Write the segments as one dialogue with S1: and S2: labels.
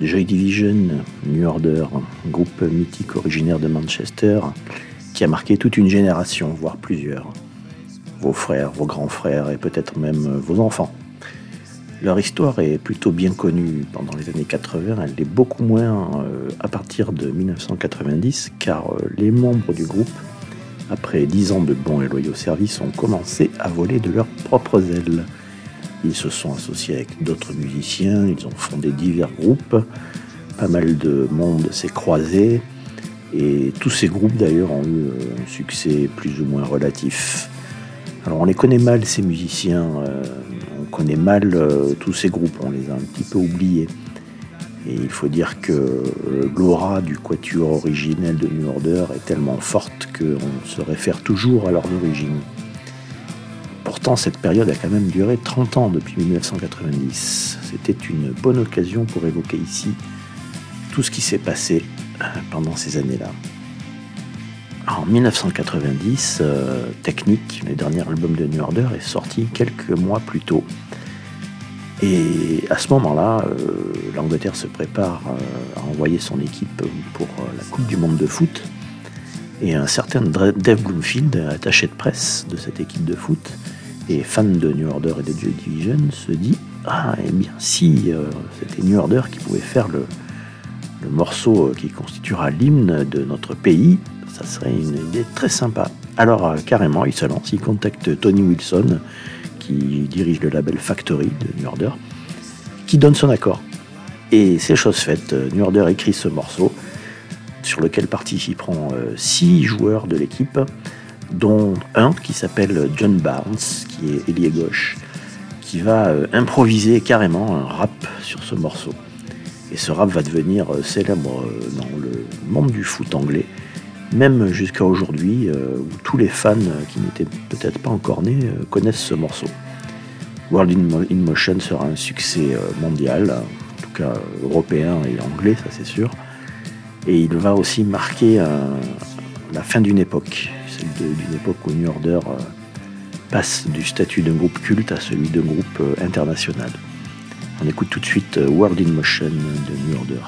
S1: Joy Division, New Order, groupe mythique originaire de Manchester, qui a marqué toute une génération, voire plusieurs. Vos frères, vos grands frères et peut-être même vos enfants. Leur histoire est plutôt bien connue pendant les années 80, elle l'est beaucoup moins euh, à partir de 1990, car euh, les membres du groupe, après dix ans de bons et loyaux services, ont commencé à voler de leurs propres ailes. Ils se sont associés avec d'autres musiciens, ils ont fondé divers groupes, pas mal de monde s'est croisé, et tous ces groupes d'ailleurs ont eu un succès plus ou moins relatif. Alors on les connaît mal ces musiciens, euh, on connaît mal euh, tous ces groupes, on les a un petit peu oubliés. Et il faut dire que euh, l'aura du quatuor originel de New Order est tellement forte qu'on se réfère toujours à leur origine. Pourtant, cette période a quand même duré 30 ans depuis 1990. C'était une bonne occasion pour évoquer ici tout ce qui s'est passé euh, pendant ces années-là. En 1990, euh, Technique, le dernier album de New Order, est sorti quelques mois plus tôt. Et à ce moment-là, euh, l'Angleterre se prépare à envoyer son équipe pour la Coupe du Monde de foot. Et un certain Dave Bloomfield, attaché de presse de cette équipe de foot, et fan de New Order et de Joy Division, se dit Ah, eh bien, si euh, c'était New Order qui pouvait faire le, morceau qui constituera l'hymne de notre pays, ça serait une idée très sympa. Alors, euh, carrément, il se lance, il contacte Tony Wilson, qui dirige le label Factory de New Order, qui donne son accord. Et c'est chose faite, New Order écrit ce morceau, sur lequel participeront euh, six joueurs de l'équipe dont un qui s'appelle John Barnes, qui est ailier gauche, qui va euh, improviser carrément un rap sur ce morceau. Et ce rap va devenir euh, célèbre euh, dans le monde du foot anglais, même jusqu'à aujourd'hui, où tous les fans qui n'étaient peut-être pas encore nés connaissent ce morceau. World in Motion sera un succès mondial, en tout cas européen et anglais, ça c'est sûr. Et il va aussi marquer la fin d'une époque d'une époque où New Order euh, passe du statut d'un groupe culte à celui d'un groupe euh, international. On écoute tout de suite euh, World in Motion de New Order.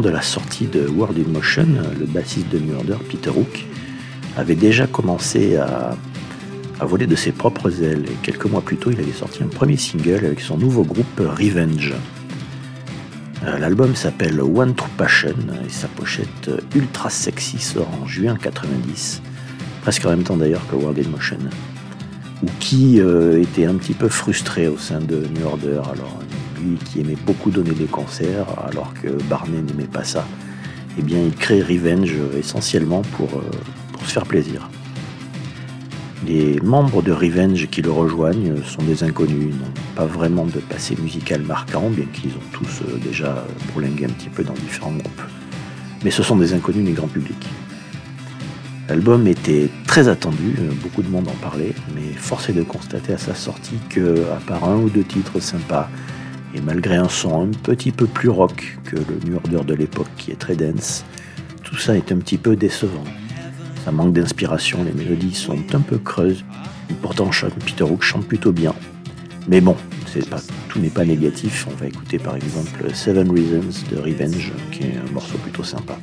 S1: De la sortie de World in Motion, le bassiste de New Order, Peter Hook, avait déjà commencé à, à voler de ses propres ailes. Et quelques mois plus tôt, il avait sorti un premier single avec son nouveau groupe Revenge. Euh, l'album s'appelle One True Passion et sa pochette ultra sexy sort en juin 90, presque en même temps d'ailleurs que World in Motion, ou qui euh, était un petit peu frustré au sein de New Order. Alors qui aimait beaucoup donner des concerts alors que Barney n'aimait pas ça, eh bien il crée Revenge essentiellement pour, euh, pour se faire plaisir. Les membres de Revenge qui le rejoignent sont des inconnus, n'ont pas vraiment de passé musical marquant, bien qu'ils ont tous euh, déjà bourlingué un petit peu dans différents groupes. Mais ce sont des inconnus du grand public. L'album était très attendu, euh, beaucoup de monde en parlait, mais force est de constater à sa sortie que, à part un ou deux titres sympas, et malgré un son un petit peu plus rock que le New Order de l'époque qui est très dense, tout ça est un petit peu décevant. Ça manque d'inspiration, les mélodies sont un peu creuses. Et pourtant, Peter Hook chante plutôt bien. Mais bon, tout n'est pas négatif. On va écouter par exemple Seven Reasons de Revenge, qui est un morceau plutôt sympa.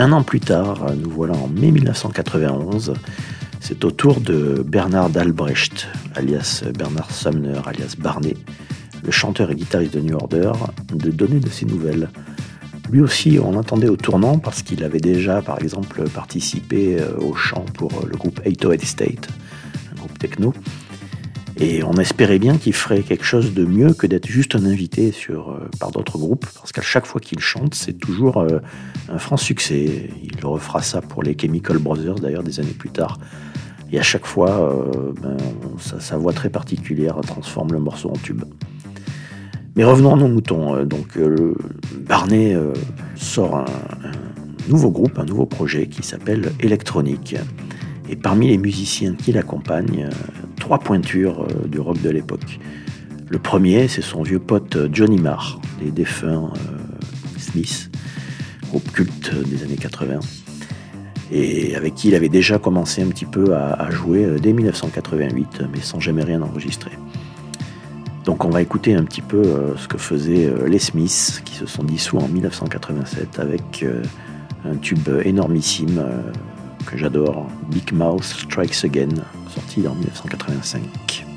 S2: Un an plus tard, nous voilà en mai 1991, c'est au tour de Bernard Albrecht, alias Bernard Sumner, alias Barney, le chanteur et guitariste de New Order, de donner de ses nouvelles. Lui aussi, on l'entendait au tournant parce qu'il avait déjà, par exemple, participé euh, au chant pour le groupe 808 State, un groupe techno. Et on espérait bien qu'il ferait quelque chose de mieux que d'être juste un invité euh, par d'autres groupes, parce qu'à chaque fois qu'il chante, c'est toujours euh, un franc succès. Il refera ça pour les Chemical Brothers, d'ailleurs, des années plus tard. Et à chaque fois, ben, sa, voix très particulière transforme le morceau en tube. Mais revenons à nos moutons. Euh, donc, euh, Barney euh, sort un, nouveau groupe, un nouveau projet qui s'appelle Electronic. Et parmi les musiciens qui l'accompagnent, trois pointures du rock de l'époque. Le premier, c'est son vieux pote Johnny Marr, des défunts Smith, groupe culte des années 80, et avec qui il avait déjà commencé un petit peu à jouer dès 1988, mais sans jamais rien enregistrer. Donc on va écouter un petit peu euh, ce que faisaient euh, les Smiths qui se sont dissous en 1987 avec euh, un tube énormissime que j'adore, Big Mouth Strikes Again, sorti en 1985.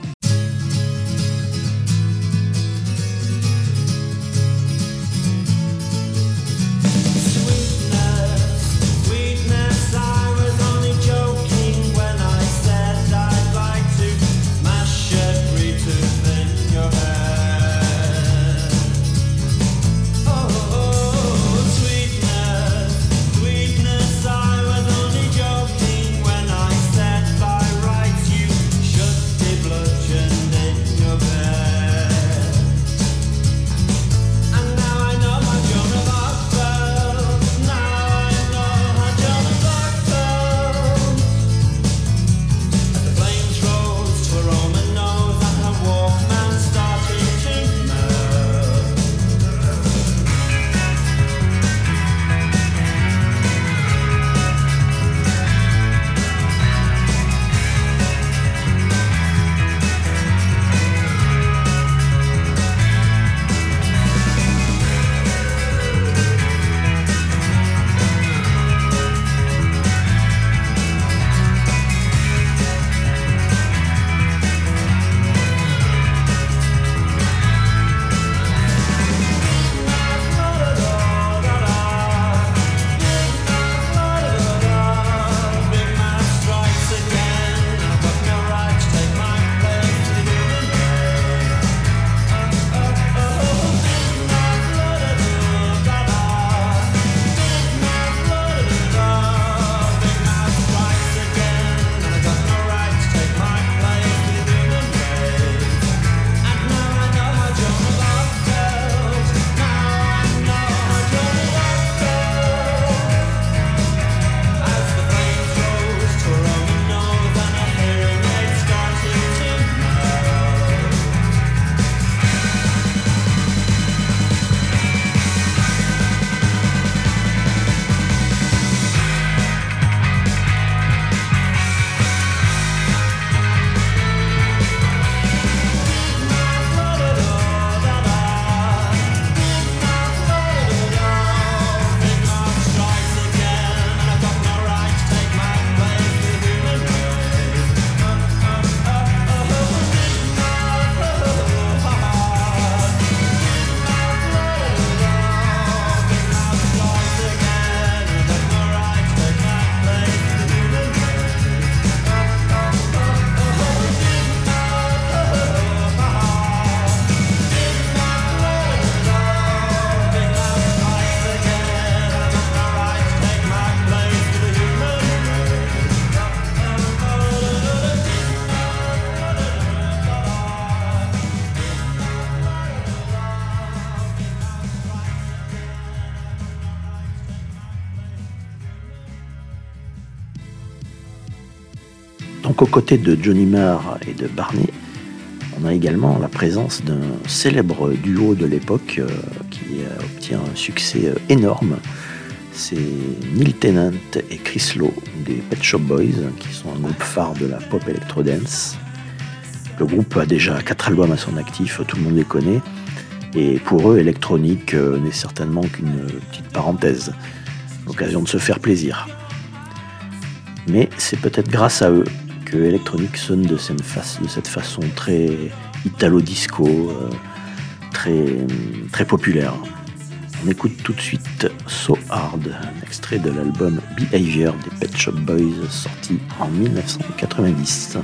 S2: Aux côtés de Johnny Marr et de Barney, on a également la présence d'un célèbre duo de l'époque euh, qui obtient un succès euh, énorme. C'est Neil Tennant et Chris Lowe des Pet Shop Boys, qui sont un groupe phare de la pop electro dance. Le groupe a déjà quatre albums à son actif, tout le monde les connaît. Et pour eux, électronique euh, n'est certainement qu'une petite parenthèse.
S3: l'occasion de se faire plaisir. Mais c'est peut-être grâce à eux que Electronic sonne de cette, façon très italo-disco, euh, très, très populaire. On écoute tout de suite So Hard, un extrait de l'album Behavior des Pet Shop Boys sorti en 1990.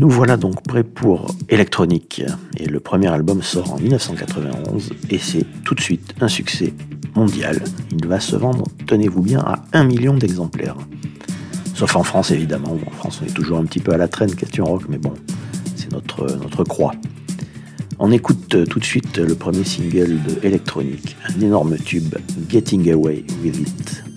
S3: Nous voilà donc prêts pour Electronic. Et le premier album sort en 1991 et c'est tout de suite un succès mondial. Il va se vendre, tenez-vous bien, à un million d'exemplaires. Sauf en France évidemment. En France on est toujours un petit peu à la traîne question rock, mais bon, c'est notre, notre croix. On écoute tout de suite le premier single de Electronic, un énorme tube, Getting Away With It.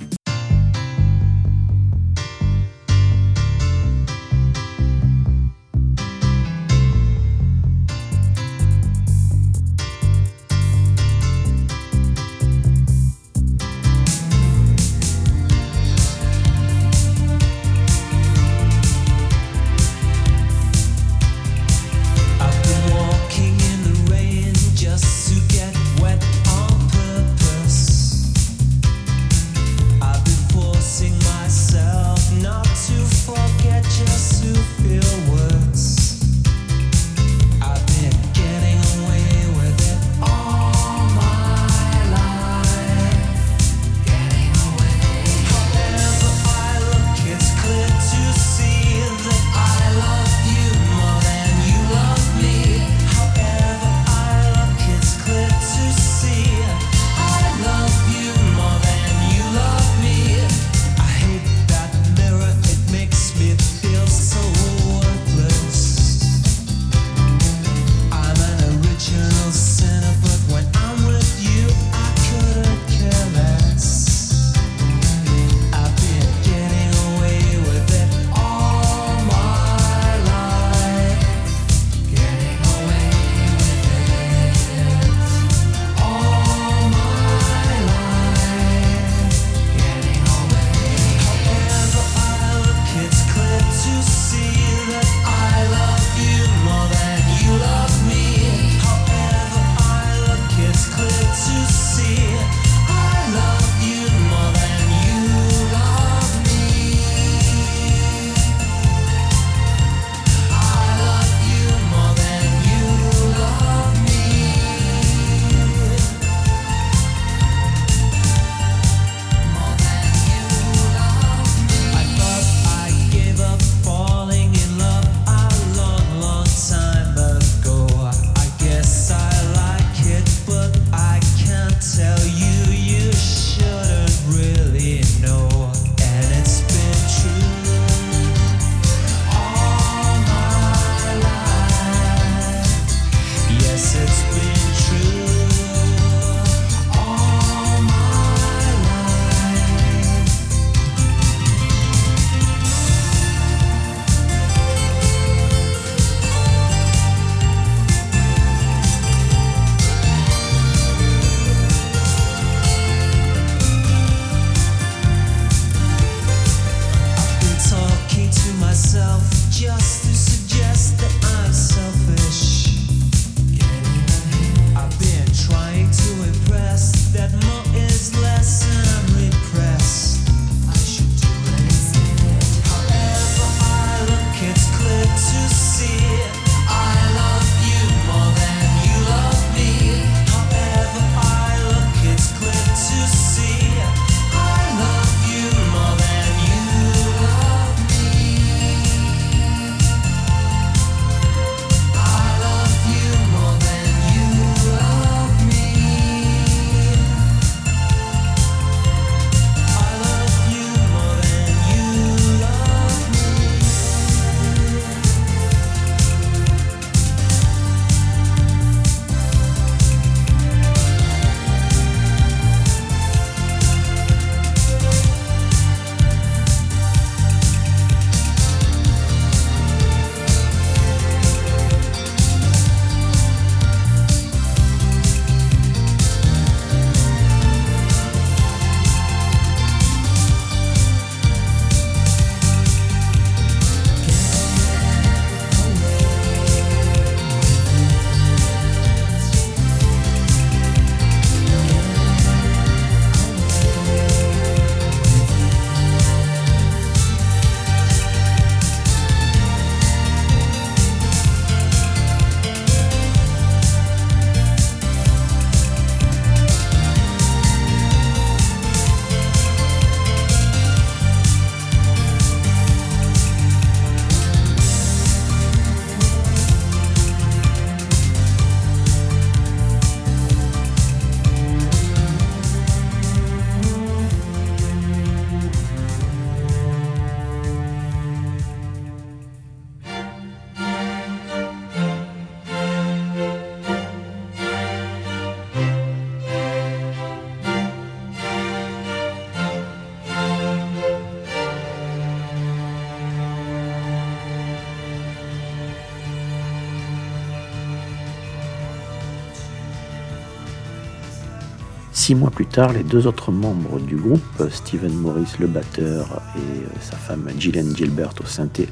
S1: Six mois plus tard, les deux autres membres du groupe, Steven Morris le batteur et sa femme Gillian Gilbert au synthé,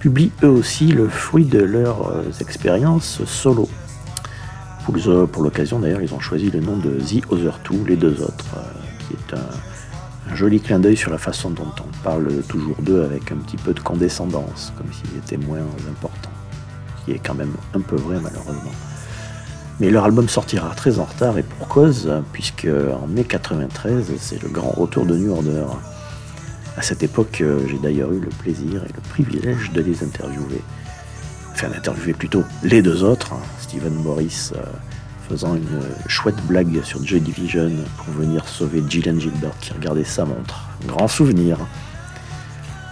S1: publient eux aussi le fruit de leurs expériences solo. Pour l'occasion d'ailleurs, ils ont choisi le nom de The Other Two, les deux autres, qui est un, joli clin d'œil sur la façon dont on parle toujours d'eux avec un petit peu de condescendance, comme s'ils étaient moins importants, qui est quand même un peu vrai malheureusement. Mais leur album sortira très en retard et pour cause, puisque en mai 93, c'est le grand retour de New Order. À cette époque, j'ai d'ailleurs eu le plaisir et le privilège de les interviewer. Enfin, d'interviewer plutôt les deux autres, hein. Steven Morris euh, faisant une chouette blague sur Joy Division pour venir sauver Gillian Gilbert qui regardait sa montre. Grand souvenir.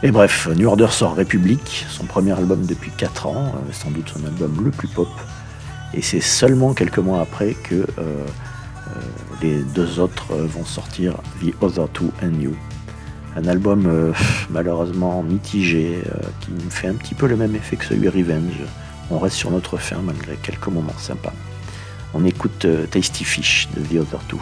S1: Et bref, New Order sort République, son premier album depuis 4 ans, euh, sans doute son album le plus pop. Et c'est seulement quelques mois après que euh, euh, les deux autres vont sortir The Other Two and You. Un album malheureusement mitigé qui me fait un petit peu le même effet que celui Revenge. On reste sur notre fin malgré quelques moments sympas. On écoute Tasty Fish de The Other Two.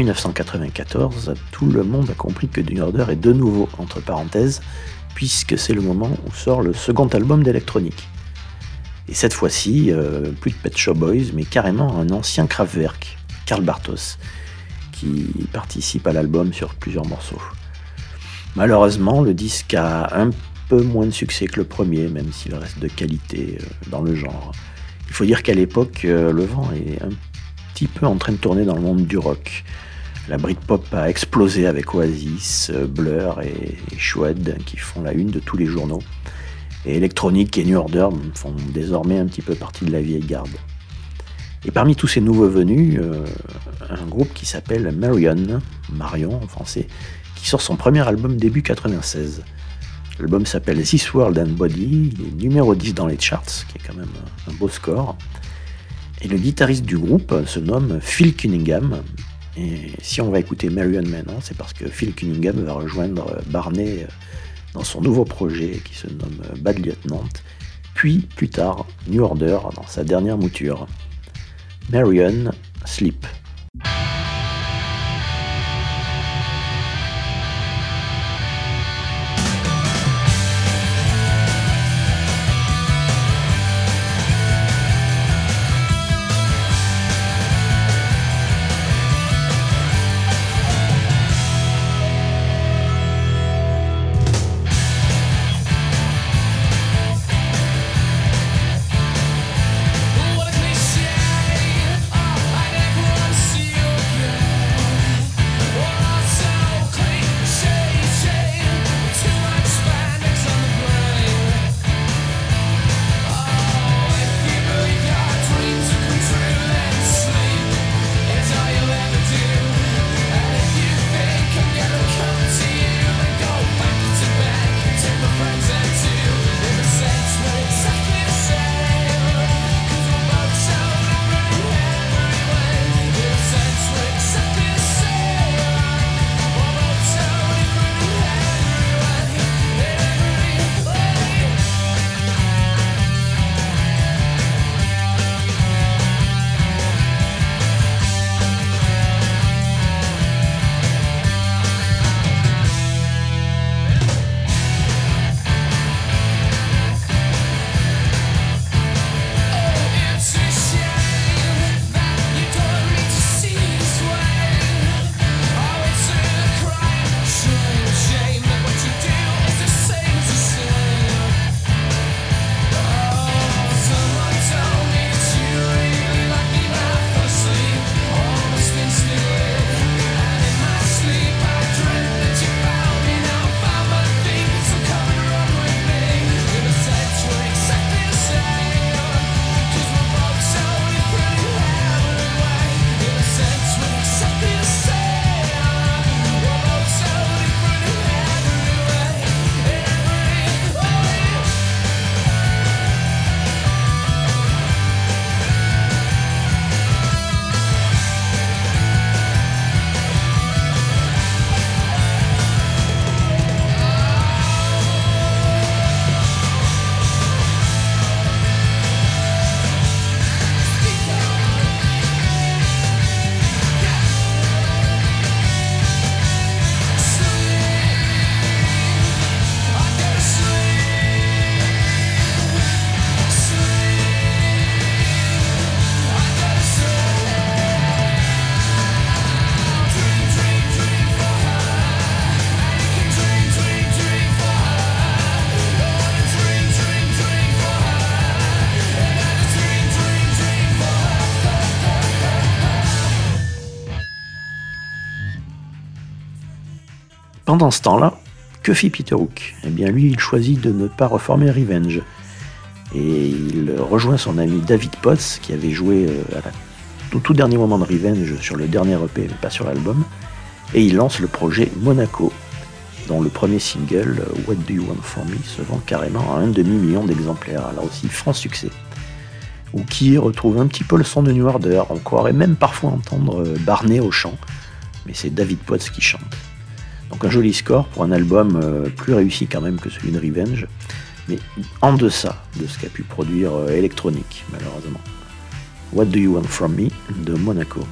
S1: 1994, tout le monde a compris que New Order est de nouveau entre parenthèses, puisque c'est le moment où sort le second album d'Electronic. Et cette fois-ci, euh, plus de Pet Shop Boys, mais carrément un ancien Kraftwerk, Karl Bartos, qui participe à l'album sur plusieurs morceaux. Malheureusement, le disque a un peu moins de succès que le premier, même s'il reste de qualité euh, dans le genre. Il faut dire qu'à l'époque, euh, le vent est un petit peu en train de tourner dans le monde du rock. La Britpop a explosé avec Oasis, euh, Blur et Shwed qui font la une de tous les journaux. Et Electronic et New Order font désormais un petit peu partie de la vieille garde. Et parmi tous ces nouveaux venus, un groupe qui s'appelle Marion, Marion en français, qui sort son premier album début 96. L'album s'appelle This World and Body, numéro 10 dans les charts, qui est quand même un beau score. Et le guitariste du groupe se nomme Phil Cunningham. Et si on va écouter Marion maintenant, c'est parce que Phil Cunningham va rejoindre Barney dans son nouveau projet qui se nomme Bad Lieutenant, puis plus tard New Order dans sa dernière mouture. Marion Sleep. Pendant ce temps-là, que fit Peter Hook? Eh bien lui, il choisit de ne pas reformer Revenge. Et il rejoint son ami David Potts, qui avait joué euh, au tout dernier moment de Revenge sur le dernier EP, mais pas sur l'album. Et il lance le projet Monaco, dont le premier single, euh, What Do You Want For Me, se vend carrément à un demi-million d'exemplaires, alors aussi franc succès. Ou qui retrouve un petit peu le son de New Order, on croirait même parfois entendre euh, Barney au chant, mais c'est David Potts qui chante. Donc un joli score pour un album euh, plus réussi quand même que celui de Revenge, mais en deçà de ce qu'a pu produire euh, Electronic, malheureusement. What Do You Want From Me? De Monaco.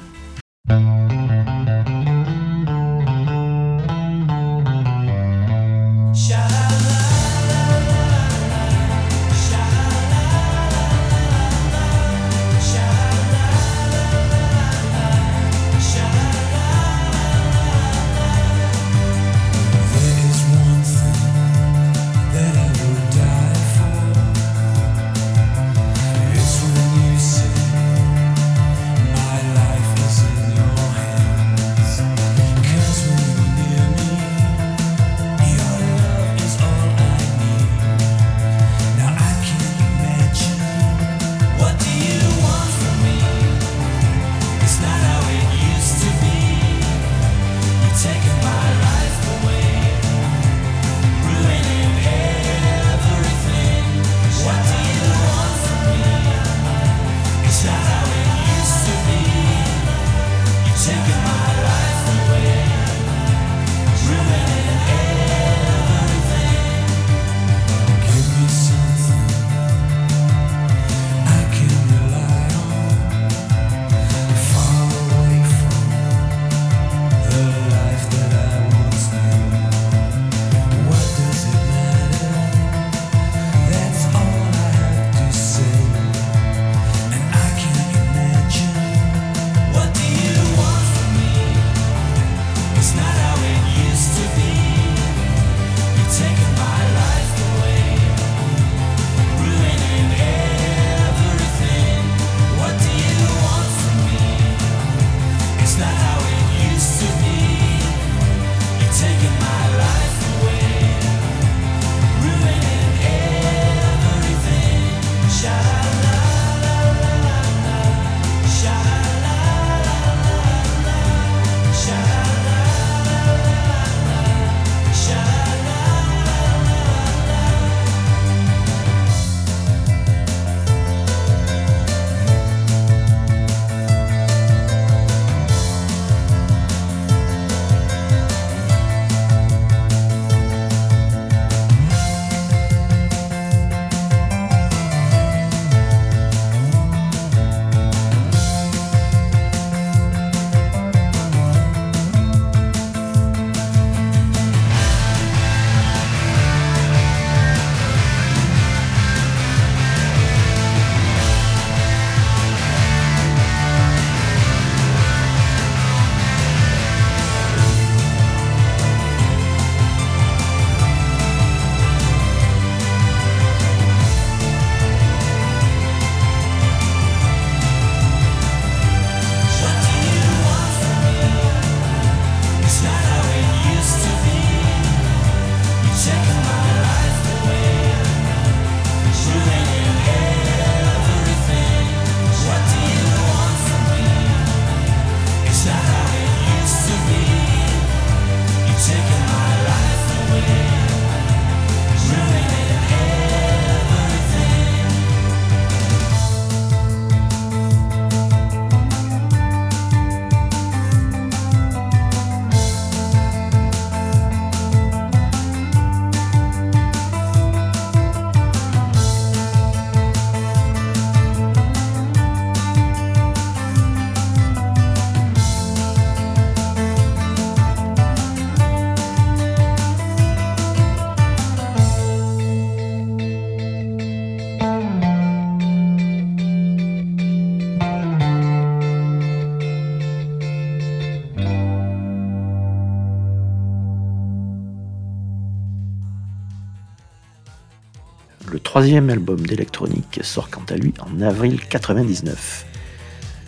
S1: Troisième album d'électronique sort quant à lui en avril 99.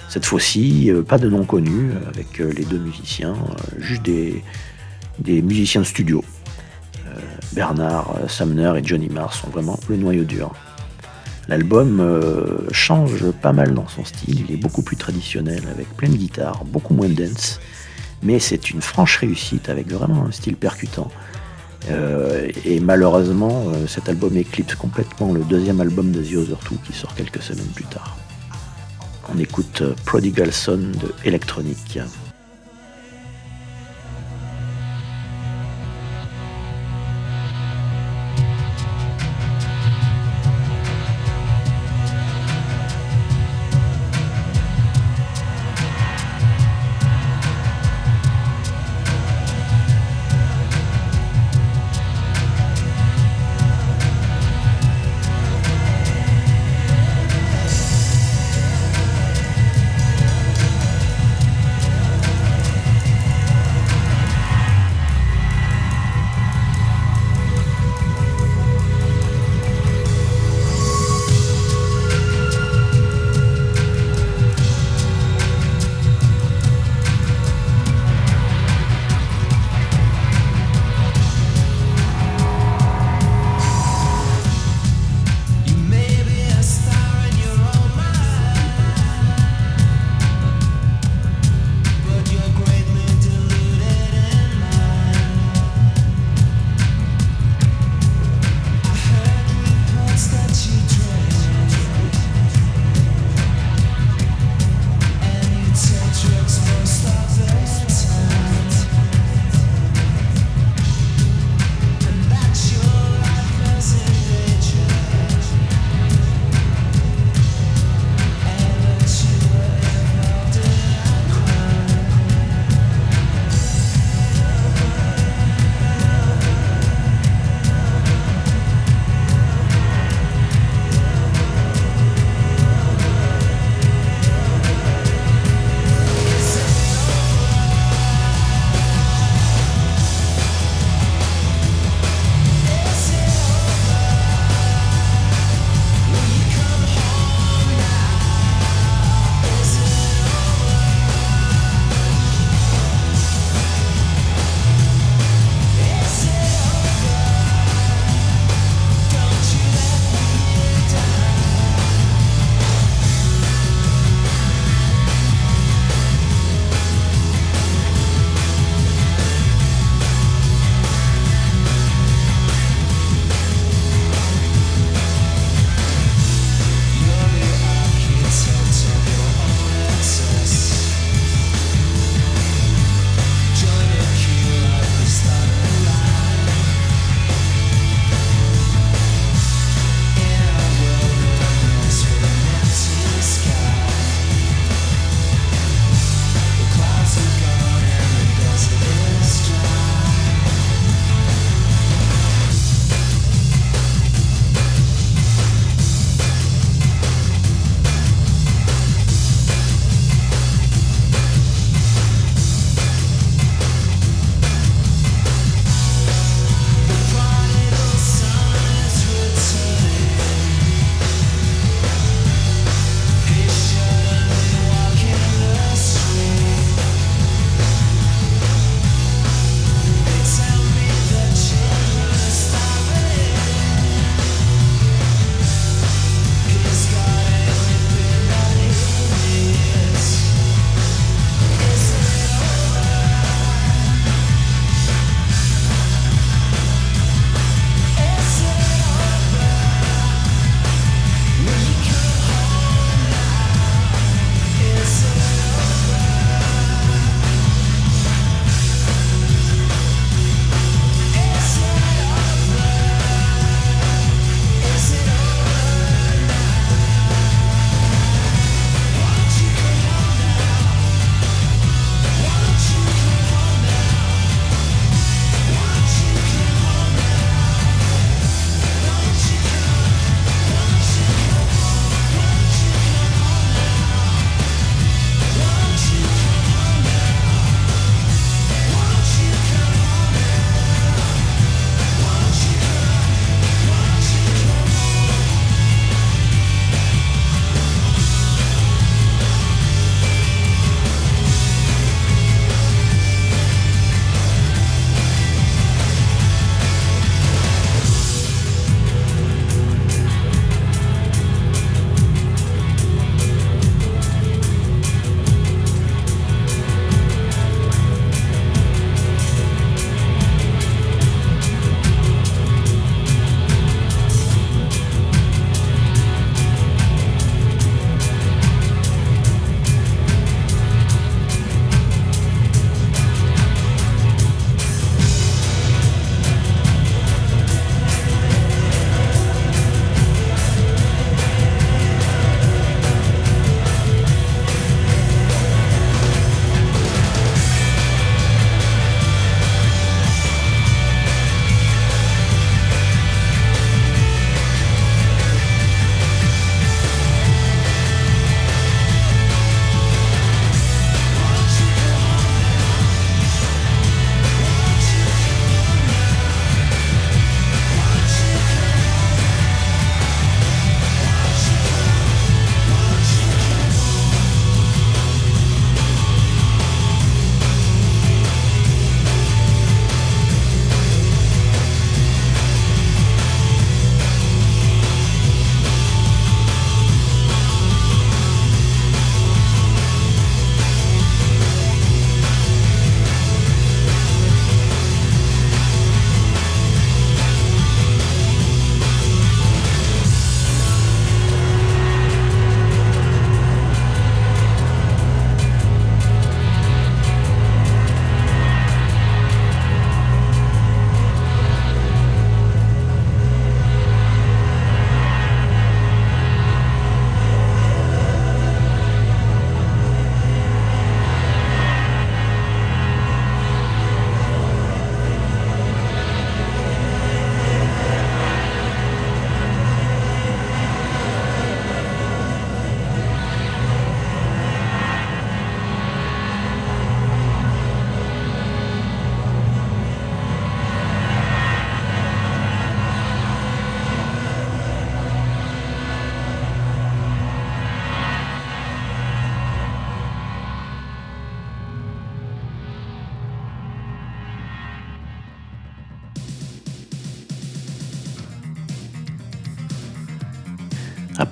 S1: Cette fois-ci, pas de nom connu avec les deux musiciens, juste des, musiciens de studio. Bernard Sumner et Johnny Marr sont vraiment le noyau dur. L'album euh, change pas mal dans son style, il est beaucoup plus traditionnel avec plein de guitares, beaucoup moins de dance, mais c'est une franche réussite avec vraiment un style percutant. Euh, et malheureusement, euh, cet album éclipse complètement le deuxième album de The Other Two qui sort quelques semaines plus tard. On écoute Prodigal Son de Electronic.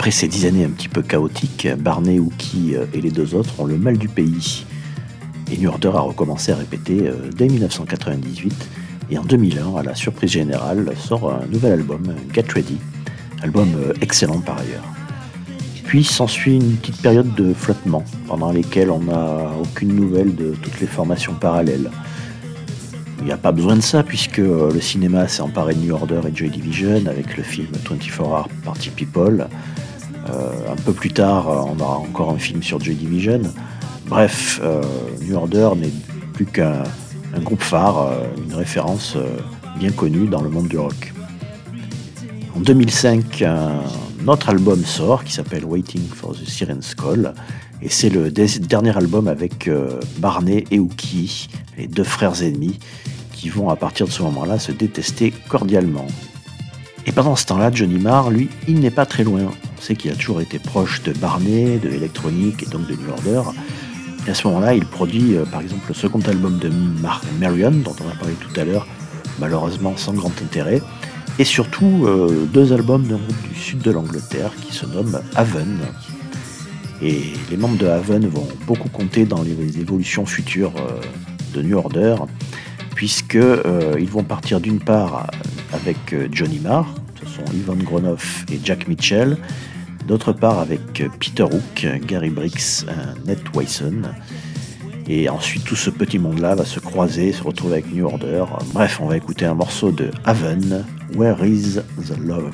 S1: Après ces dix années un petit peu chaotiques, Barney, Wookie et les deux autres ont le mal du pays. Et New Order a recommencé à répéter dès 1998 et en 2001, à la surprise générale, sort un nouvel album, Get Ready, album excellent par ailleurs. Puis s'ensuit une petite période de flottement, pendant lesquelles on n'a aucune nouvelle de toutes les formations parallèles. Il n'y a pas besoin de ça, puisque le cinéma s'est emparé de New Order et Joy Division avec le film 24 Hour Party People. Euh, un peu plus tard, on aura encore un film sur Joy Division. Bref, euh, New Order n'est plus qu'un groupe phare, euh, une référence bien connue dans le monde du rock. En 2005, un autre album sort qui s'appelle Waiting for the Siren's Call. Et c'est le dernier album avec euh, Barney et Uki, les deux frères ennemis, qui vont à partir de ce moment-là se détester cordialement. Et pendant ce temps-là, Johnny Marr, lui, il n'est pas très loin. On sait qu'il a toujours été proche de Barney, de Electronic et donc de New Order. Et à ce moment-là, il produit euh, par exemple le second album de Marion, dont on a parlé tout à l'heure, malheureusement sans grand intérêt et surtout euh, deux albums d'un groupe du sud de l'Angleterre qui se nomme Haven. Et les membres de Haven vont beaucoup compter dans les évolutions futures euh, de New Order, puisqu'ils ils vont partir d'une part avec Johnny Marr, ce sont Ivan Gronoff et Jack Mitchell, d'autre part avec Peter Hook, Gary Briggs, Ned Wyson. Et ensuite, tout ce petit monde-là va se croiser, se retrouver avec New Order. Bref, on va écouter un morceau de Haven, Where is the Love?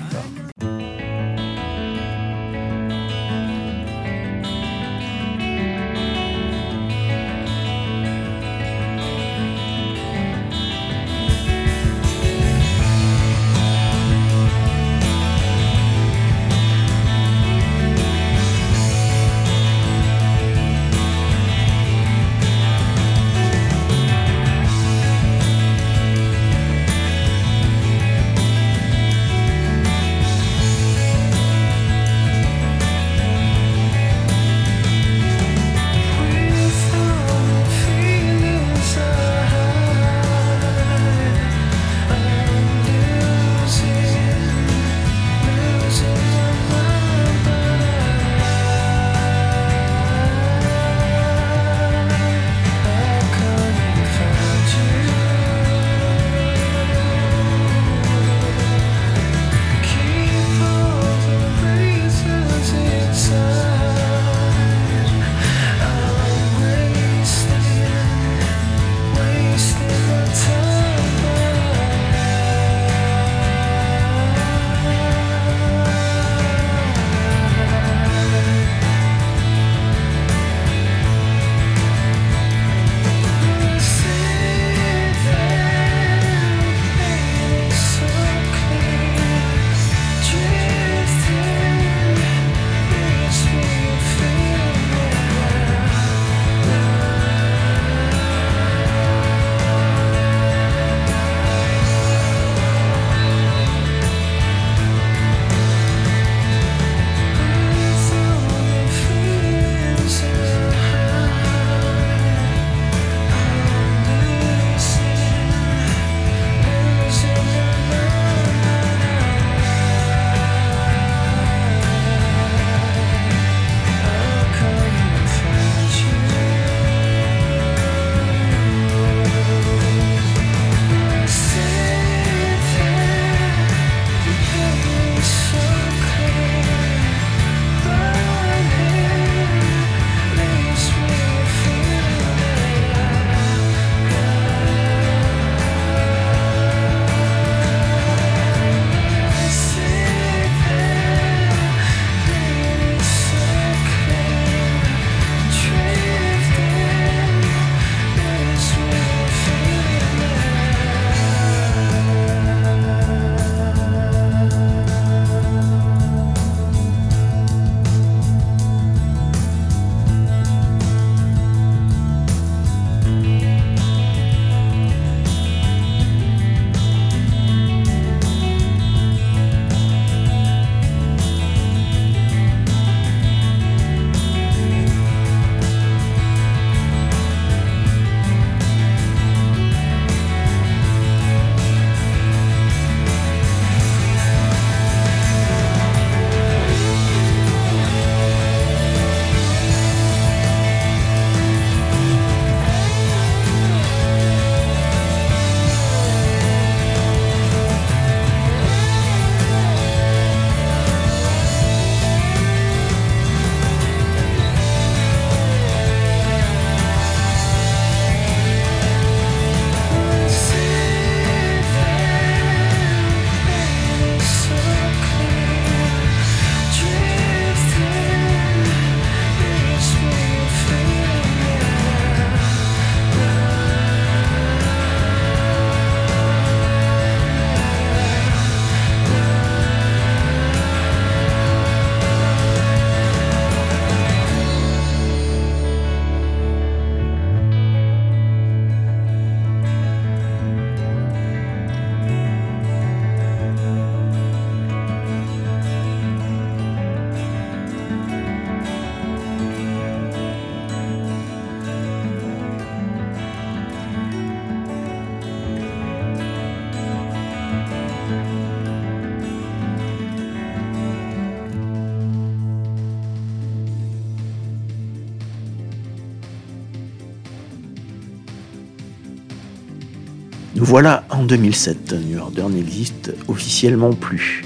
S1: Voilà en 2007. New Order n'existe officiellement plus.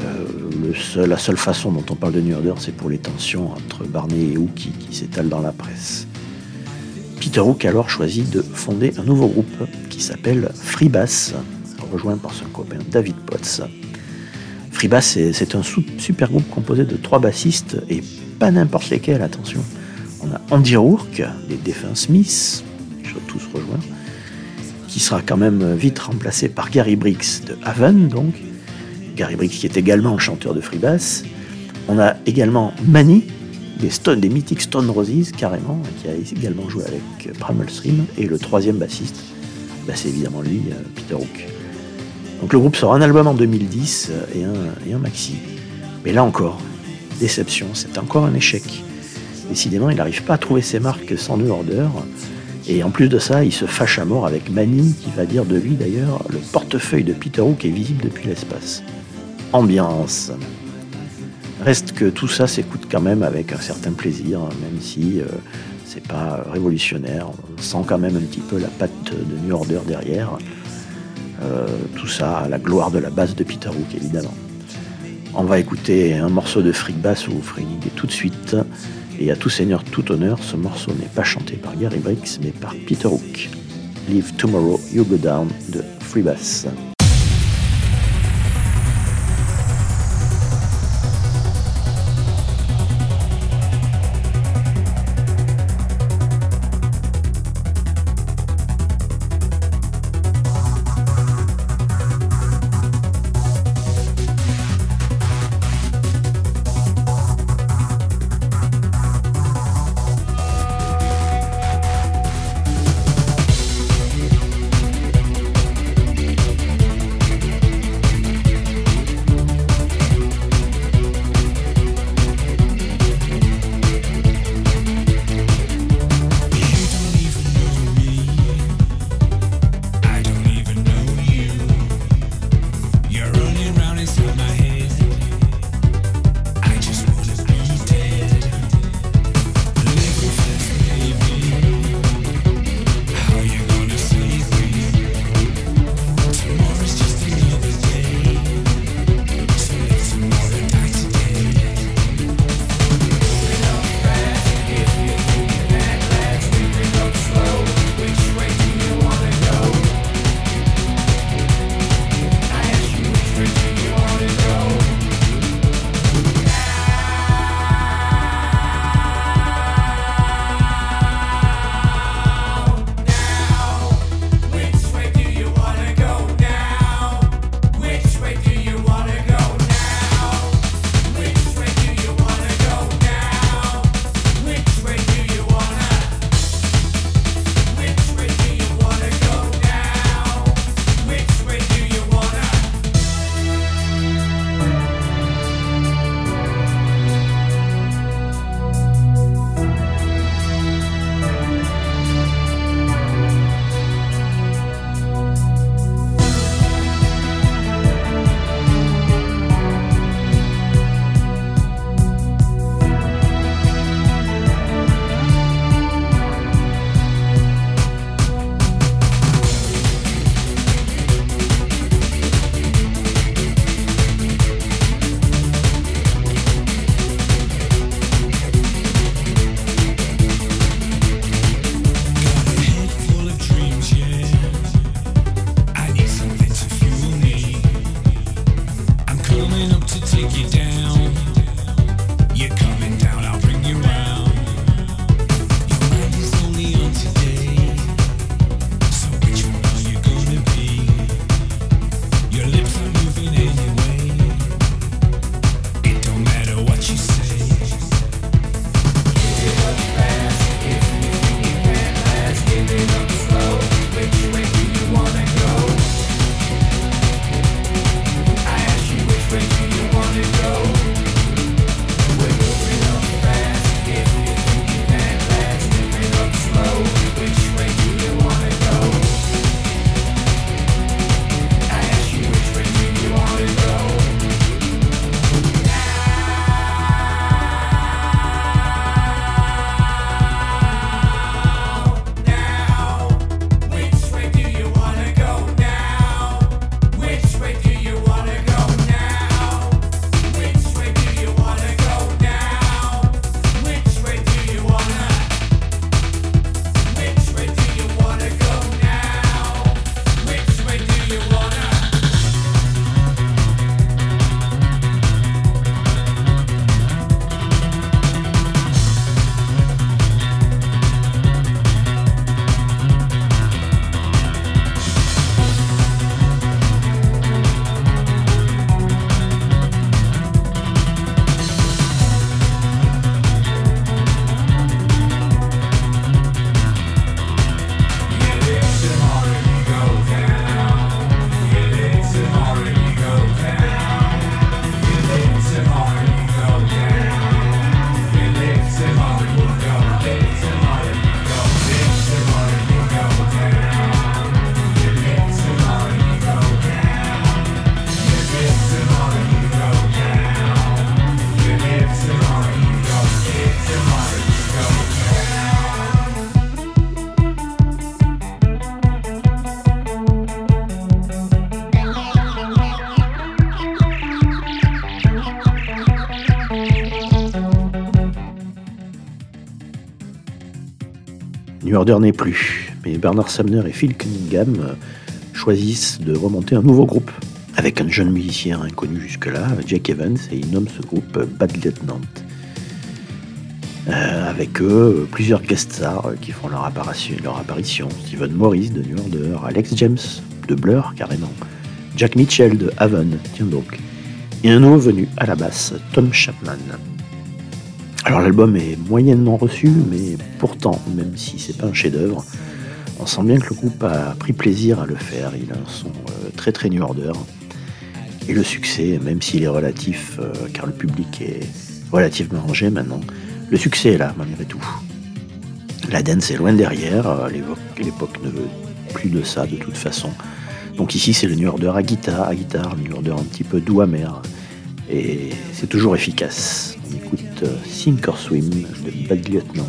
S1: Euh, la seule façon dont on parle de New Order, c'est pour les tensions entre Barney et Hookie qui s'étalent dans la presse. Peter Hook alors choisit de fonder un nouveau groupe qui s'appelle Freebass, rejoint par son copain David Potts. Freebass, c'est un super groupe composé de trois bassistes et pas n'importe lesquels, attention. On a Andy Rourke, des Defense Smiths, sera quand même vite remplacé par Gary Briggs de Haven, donc. Gary Briggs qui est également le chanteur de Freebass. On a également Manny, des, Stone, des mythiques Stone Roses, carrément, qui a également joué avec Primal Stream. Et le troisième bassiste, bah, c'est évidemment lui, euh, Peter Hook. Donc le groupe sort un album en 2010 euh, et un, et un maxi. Mais là encore, déception, c'est encore un échec. Décidément, il n'arrive pas à trouver ses marques sans New Order. Et en plus de ça, il se fâche à mort avec Manny, qui va dire de lui d'ailleurs le portefeuille de Peter Hook est visible depuis l'espace. Ambiance. Reste que tout ça s'écoute quand même avec un certain plaisir, même si euh, c'est pas révolutionnaire. On sent quand même un petit peu la patte de New Order derrière. Euh, tout ça la gloire de la basse de Peter Hook, évidemment. On va écouter un morceau de Freak Bass ou Freak tout de suite. Et à tout seigneur, tout honneur, ce morceau n'est pas chanté par Gary Briggs, mais par Peter Hook. Live Tomorrow, You Go Down de Free Bass. New Order n'est plus, mais Bernard Sumner et Phil Cunningham euh, choisissent de remonter un nouveau groupe avec un jeune musicien inconnu jusque-là, Jack Evans, et ils nomment ce groupe Bad Lieutenant. Euh, avec eux, plusieurs guest stars qui font leur apparition, leur. Stephen Morris de New Order, Alex James de Blur carrément, Jack Mitchell de Haven, tiens donc, et un nouveau venu à la basse, Tom Chapman. Alors l'album est moyennement reçu, mais pourtant, même si c'est pas un chef-d'œuvre, on sent bien que le groupe a pris plaisir à le faire. Il a un son euh, très très New Order. Et le succès, même s'il est relatif, euh, car le public est relativement rangé maintenant, le succès est là malgré tout. La dance est loin derrière, euh, l'époque ne veut plus de ça de toute façon. Donc ici c'est le New Order à guitare, à guitare, New Order un petit peu doux amer. Et c'est toujours efficace. On écoute Sink or Swim de Bad Lieutenant.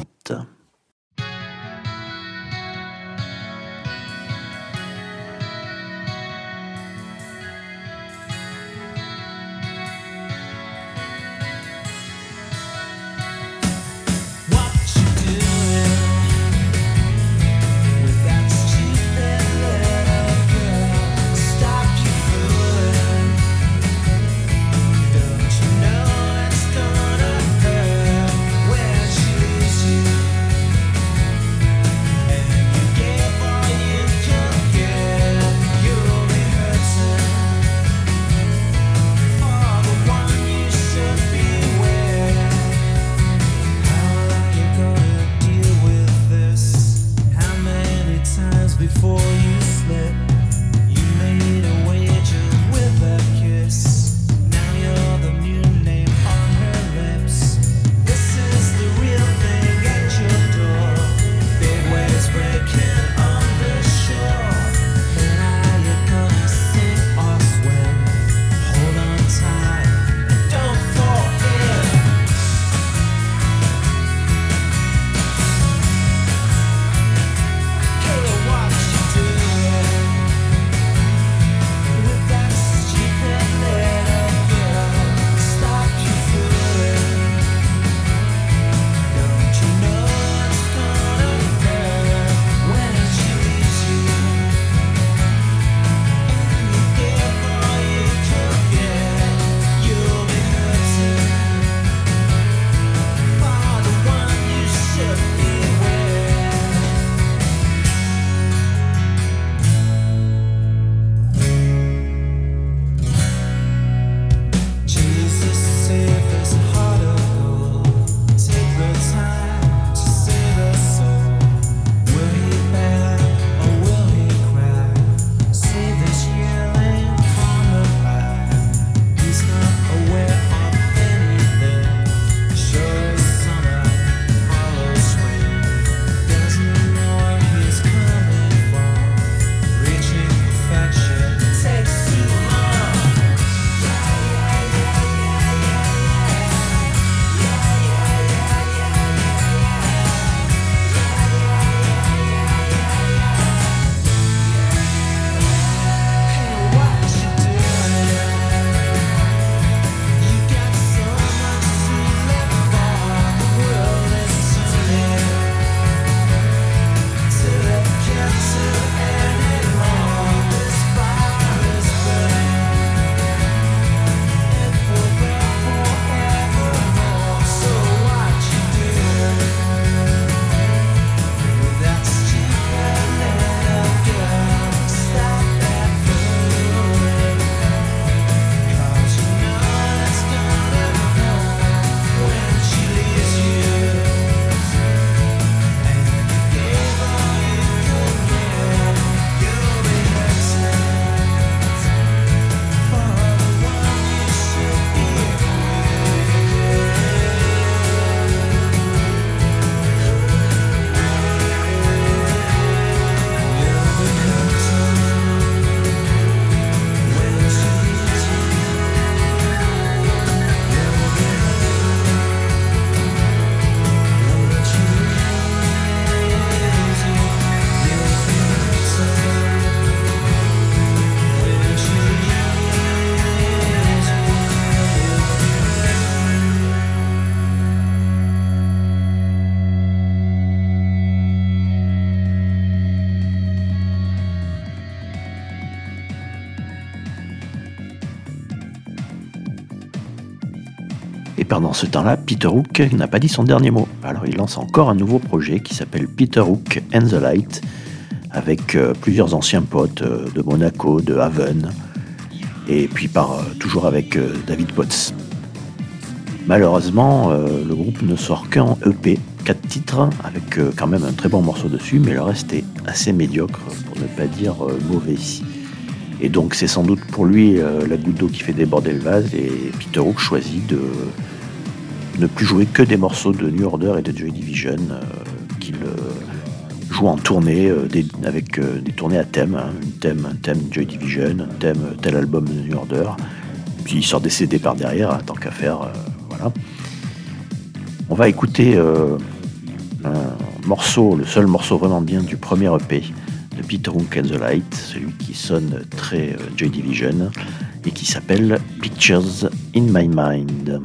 S4: Temps-là, Peter Hook n'a pas dit son dernier mot. Alors il lance encore un nouveau projet qui s'appelle Peter Hook and the Light, avec euh, plusieurs anciens potes euh, de Monaco, de Haven, et puis par, euh, toujours avec David Potts. Malheureusement, le groupe ne sort qu'un EP, 4 titres, avec quand même un très bon morceau dessus, mais le reste est assez médiocre, pour ne pas dire mauvais. Et donc c'est sans doute pour lui la goutte d'eau qui fait déborder le vase, et Peter Hook choisit de ne plus jouer que des morceaux de New Order et de Joy Division qu'il joue en tournée euh, avec euh, des tournées à thème, hein. un thème, un thème Joy Division, un thème euh, tel album de New Order. Puis il sort des CD par derrière, hein, tant qu'à faire. voilà. On va écouter un morceau, le seul morceau vraiment bien du premier EP de Peter Hook and the Light, celui qui sonne très Joy Division et qui s'appelle Pictures in My Mind.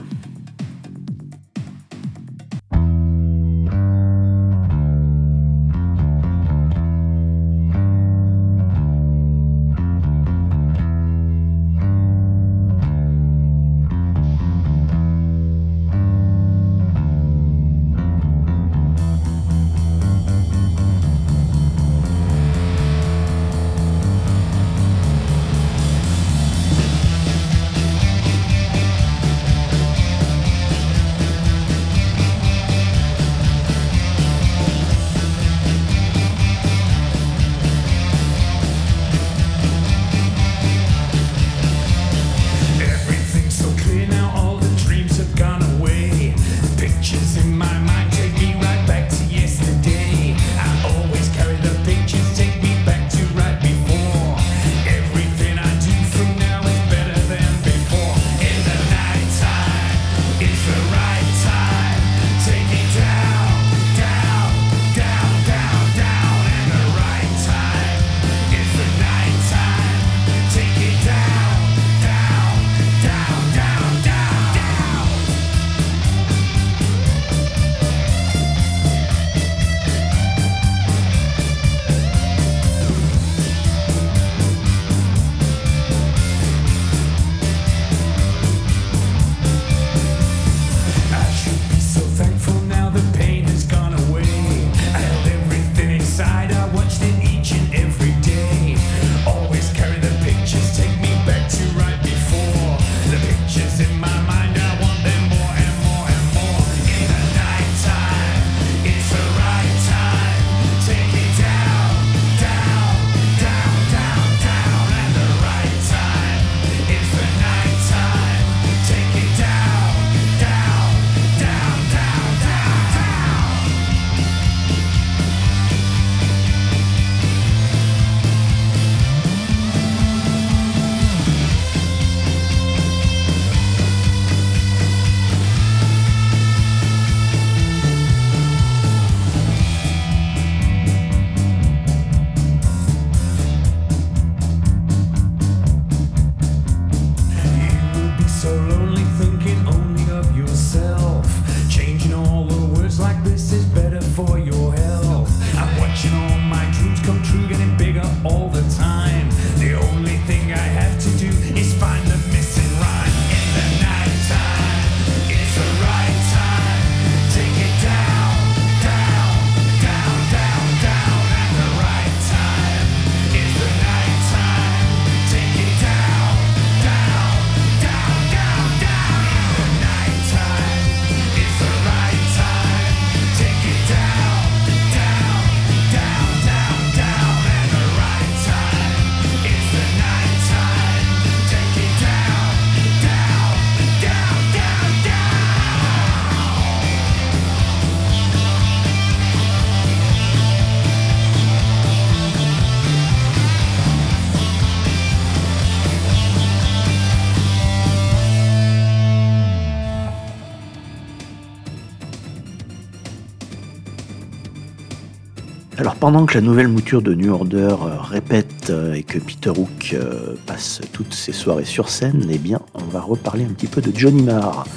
S4: Pendant que la nouvelle mouture de New Order euh, répète euh, et que Peter Hook euh, passe toutes ses soirées sur scène, eh bien, on va reparler un petit peu de Johnny Marr.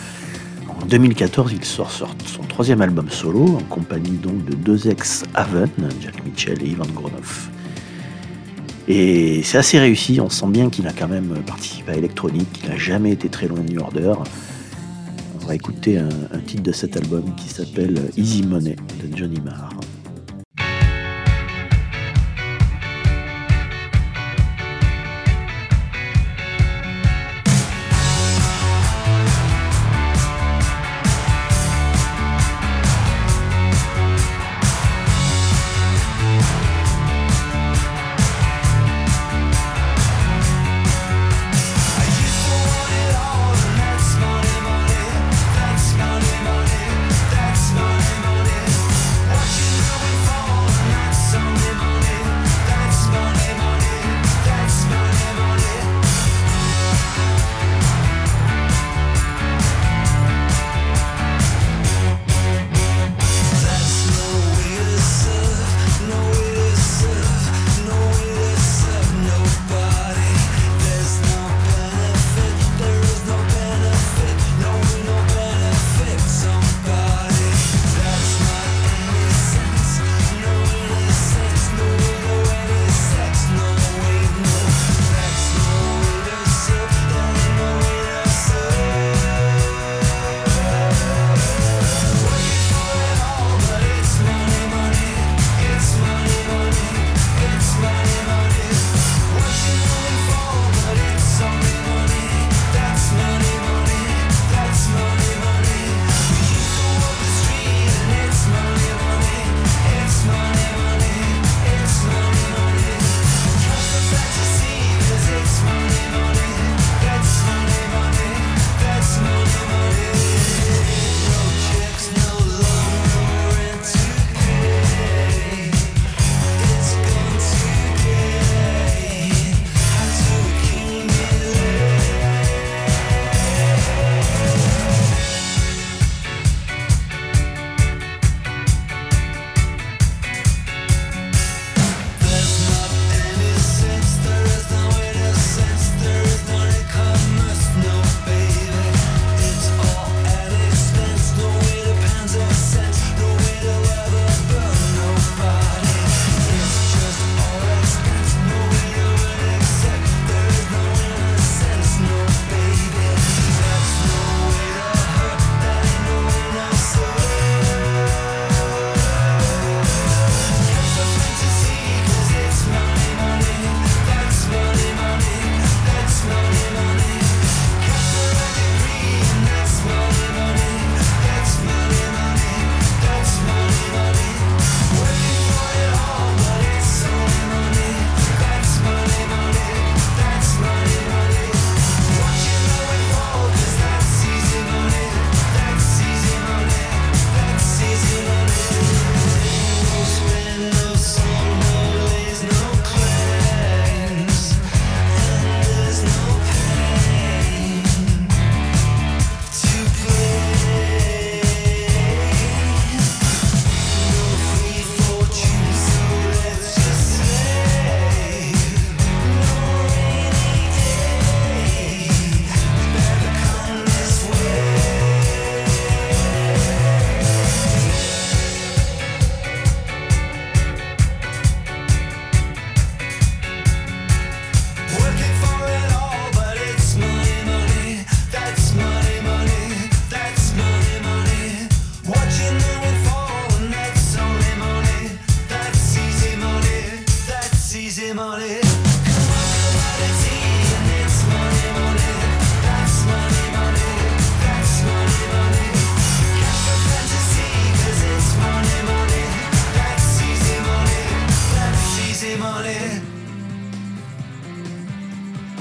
S4: En 2014, il sort, son troisième album solo, en compagnie donc de deux ex-Haven, Jack Mitchell et Ivan Gronoff. Et c'est assez réussi, on sent bien qu'il a quand même participé à Electronic, qu'il n'a jamais été très loin de New Order.
S2: va écouter un titre de cet album qui s'appelle Easy Money de Johnny Marr.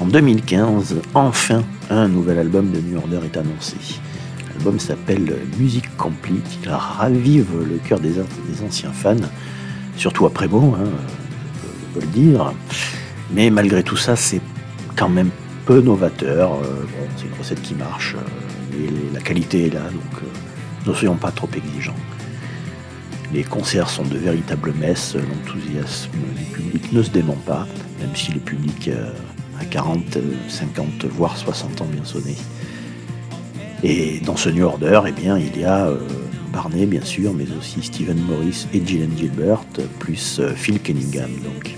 S2: 2015, enfin, un nouvel album de New Order est annoncé. L'album s'appelle Music Complete. Il ravive le cœur des, anciens fans, surtout après Beau, hein, je peux le dire. Mais malgré tout ça, c'est quand même peu novateur. Euh, c'est une recette qui marche euh, et la qualité est là, donc euh, ne soyons pas trop exigeants. Les concerts sont de véritables messes, l'enthousiasme du public ne se dément pas, même si le public 40, 50, voire 60 ans bien sonné. Et dans ce New Order, eh bien, il y a euh, Barney, bien sûr, mais aussi Stephen Morris et Gillian Gilbert, plus euh, Phil Cunningham, donc.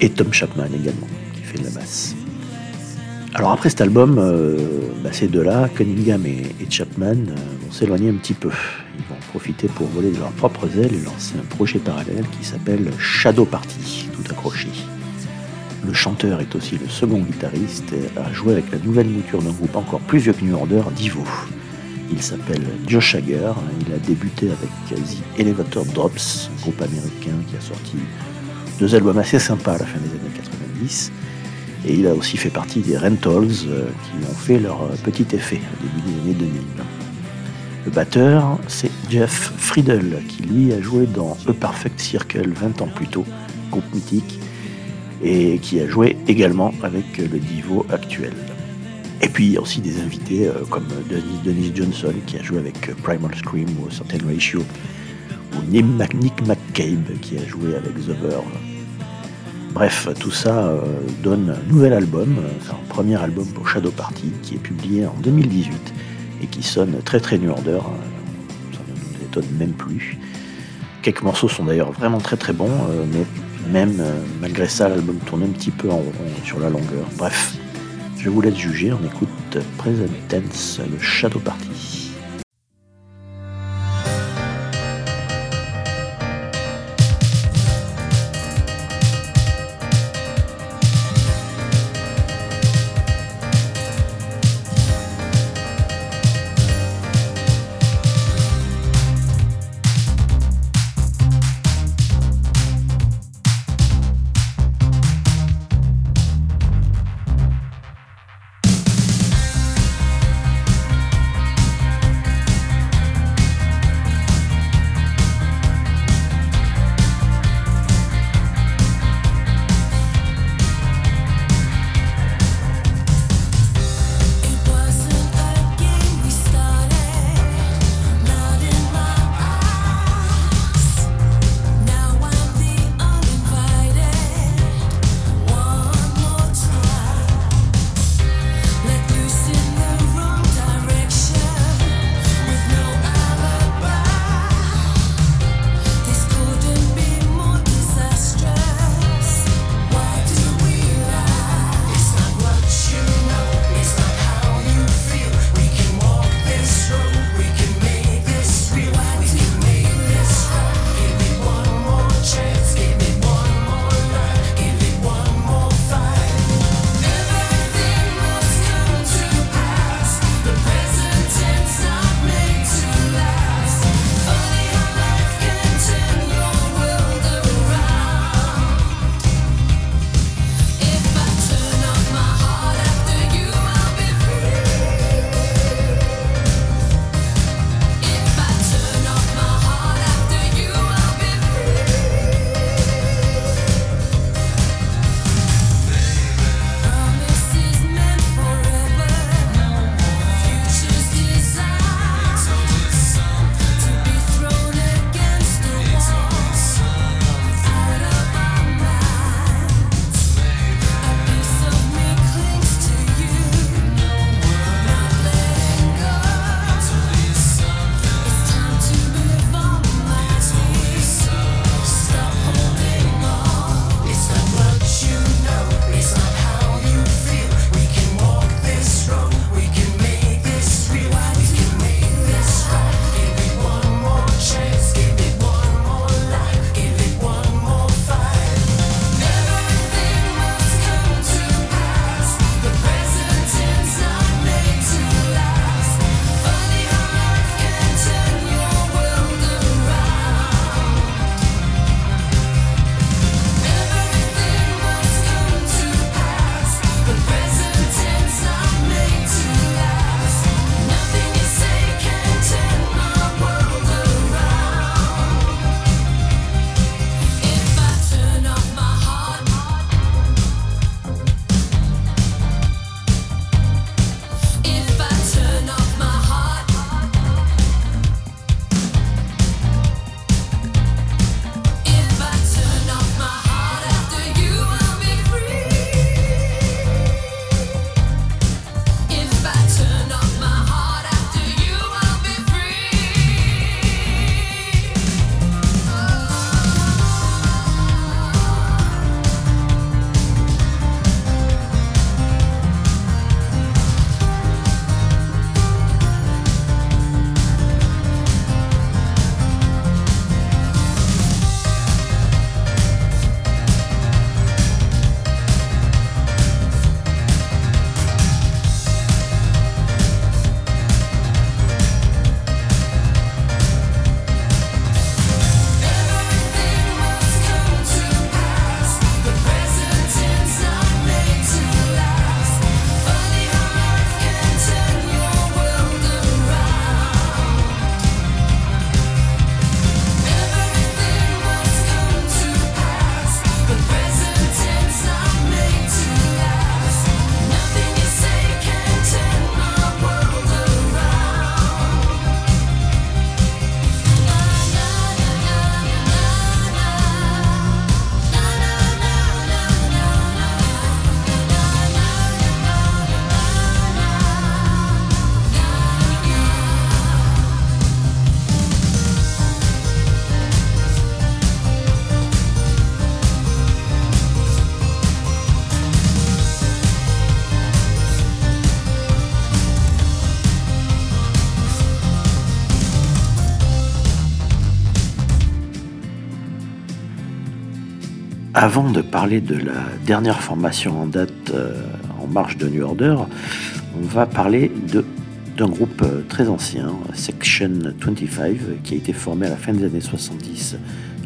S2: Et Tom Chapman également, qui fait de la basse.
S1: Alors après cet album, euh, bah, ces deux-là, Cunningham et, Chapman, euh, vont s'éloigner un petit peu. Ils vont profiter pour voler de leurs propres ailes et lancer un projet parallèle qui s'appelle Shadow Party, tout accroché. Le chanteur est aussi le second guitariste a joué avec la nouvelle mouture d'un groupe encore plus vieux que New Order, Divo. Il s'appelle Josh Hager, il a débuté avec The Elevator Drops, un groupe américain qui a sorti deux albums assez sympas à la fin des années 90. Et il a aussi fait partie des Rentals euh, qui ont fait leur petit effet au début des années 2000. Le batteur, c'est Jeff Friedel, qui lui a joué dans A Perfect Circle 20 ans plus tôt, groupe mythique, et qui a joué également avec le Divo actuel. Et puis il y a aussi des invités euh, comme Denis, Johnson qui a joué avec Primal Scream ou Certain Ratio, ou Nick McCabe qui a joué avec The Verve. Bref, tout ça euh, donne un nouvel album, euh, un premier album pour Shadow Party, qui est publié en 2018 et qui sonne très très New Order. Euh, ça ne nous étonne même plus. Quelques morceaux sont d'ailleurs vraiment très très bons, mais même malgré ça, l'album tourne un petit peu en rond sur la longueur. Bref, je vous laisse juger, on écoute Present Tense, le Shadow Party. Avant de parler de la dernière formation en date euh, en marche de New Order, on va parler d'un groupe euh, très ancien, Section 25, qui a été formé à la fin des années 70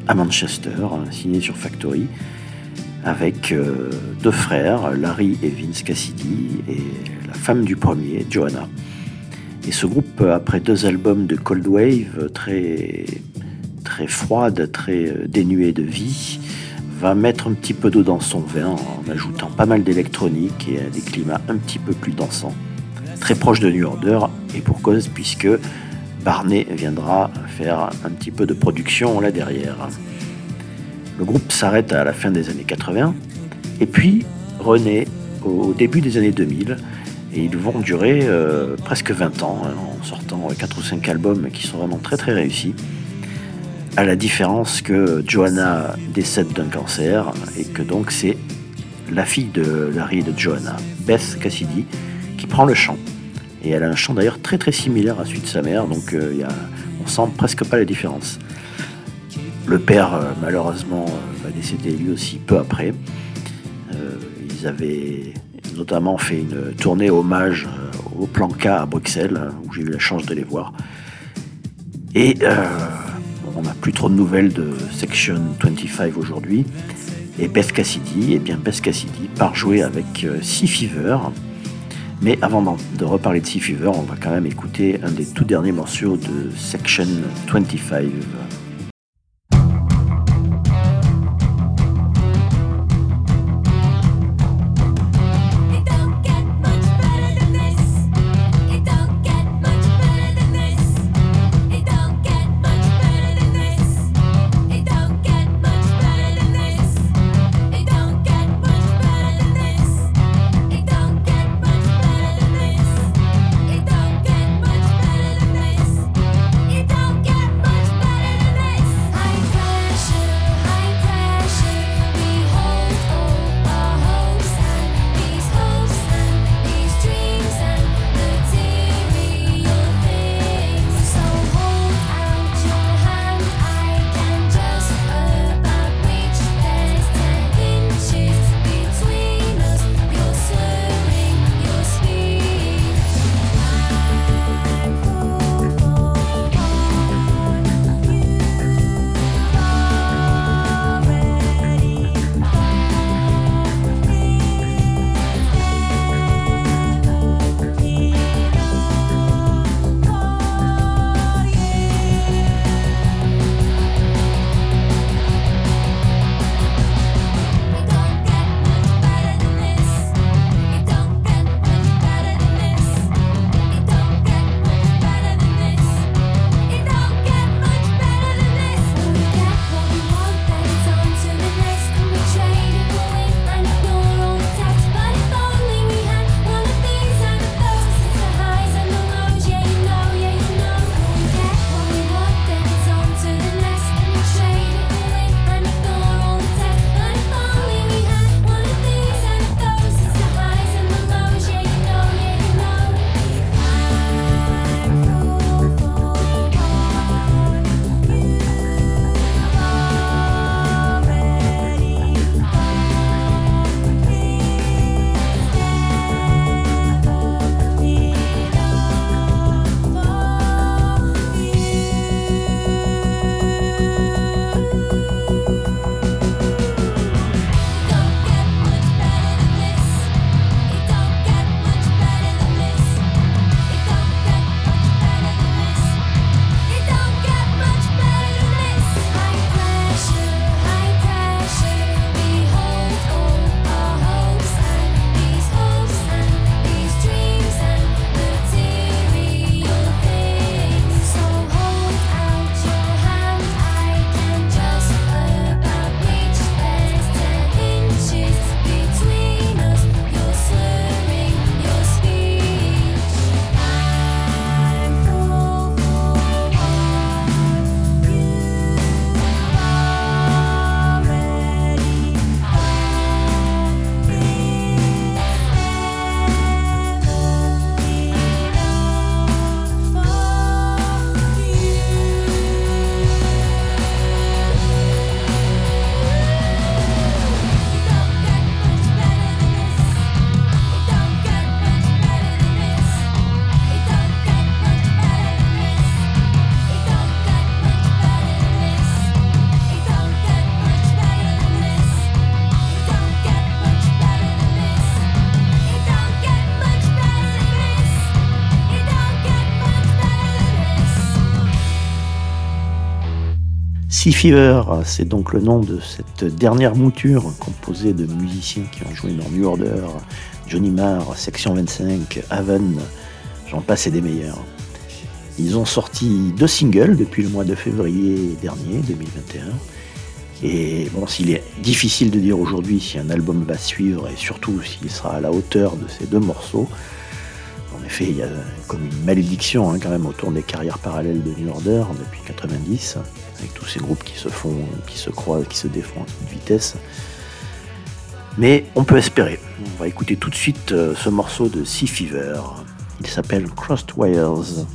S1: à Manchester, signé sur Factory, avec euh, deux frères, Larry et Vince Cassidy, et la femme du premier, Joanna. Et ce groupe, après deux albums de Cold Wave très, très froide, très dénué de vie, va mettre un petit peu d'eau dans son vin en ajoutant pas mal d'électronique et des climats un petit peu plus dansants. Très proche de New Order, et pour cause, puisque Barney viendra faire un petit peu de production là derrière. Le groupe s'arrête à la fin des années 80, et puis renaît au début des années 2000, et ils vont durer euh, presque 20 ans, hein, en sortant 4 ou 5 albums qui sont vraiment très très réussis à la différence que Johanna décède d'un cancer et que donc c'est la fille de Larry et de Johanna, Beth Cassidy, qui prend le chant. Et elle a un chant d'ailleurs très très similaire à celui de sa mère, donc euh, y a, on sent presque pas la différence. Le père, euh, malheureusement, euh, va décéder lui aussi peu après. ils avaient notamment fait une tournée hommage au plan à Bruxelles, hein, où j'ai eu la chance de les voir. Et on n'a plus trop de nouvelles de Section 25 aujourd'hui. Et Beth Cassidy, eh bien Beth Cassidy part jouer avec euh, Sea Fever. Mais avant de reparler de Sea Fever, on va quand même écouter un des tout derniers morceaux de Section 25.
S2: Sea Fever, c'est donc le nom de cette dernière mouture composée de musiciens qui ont joué dans New Order, Johnny Marr, Section 25, Haven, j'en passe et des meilleurs. Ils ont sorti deux singles depuis le mois de février dernier, 2021. Et bon, s'il est difficile de dire aujourd'hui si un album va suivre et surtout s'il sera à la hauteur de ces deux morceaux, il y a comme une malédiction hein, quand même autour des carrières parallèles de New Order depuis 90 avec tous ces groupes qui se font, qui se croisent, qui se défendent à toute vitesse. Mais on peut espérer. On va écouter tout de suite euh, ce morceau de Sea Fever. Il s'appelle Crossed Wires.